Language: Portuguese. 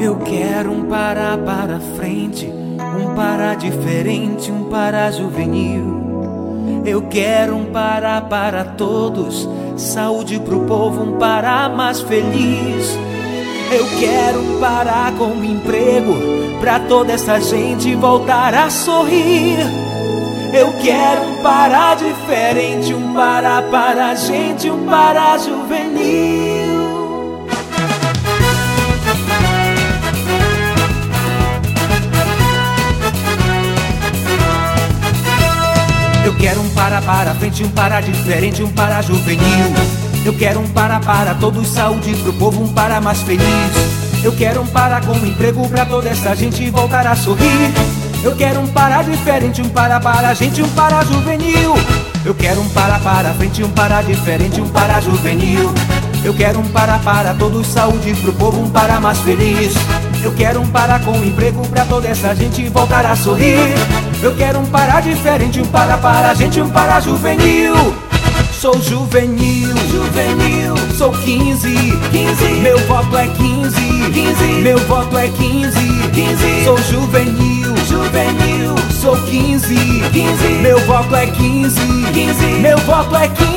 Eu quero um para para frente, um para diferente, um para juvenil. Eu quero um para para todos, saúde pro povo, um para mais feliz. Eu quero um para com emprego, pra toda essa gente voltar a sorrir. Eu quero um para diferente, um para para a gente, um para juvenil. Eu quero um para para frente, um para diferente, um para juvenil. Eu quero um para para todos, saúde pro povo, um para mais feliz. Eu quero um para com emprego pra toda essa gente voltar a sorrir. Eu quero um para diferente, um para para a gente, um para juvenil. Eu quero um para para frente, um para diferente, um para juvenil. Eu quero um para para todos, saúde pro povo, um para mais feliz. Eu quero um para com emprego pra toda essa gente voltar a sorrir. Eu quero um para diferente, um para para a gente, um para juvenil. Sou juvenil, juvenil, sou 15, 15, meu voto é 15, 15, meu voto é 15, 15, sou juvenil, juvenil, sou 15, 15, meu voto é 15, 15, meu voto é 15.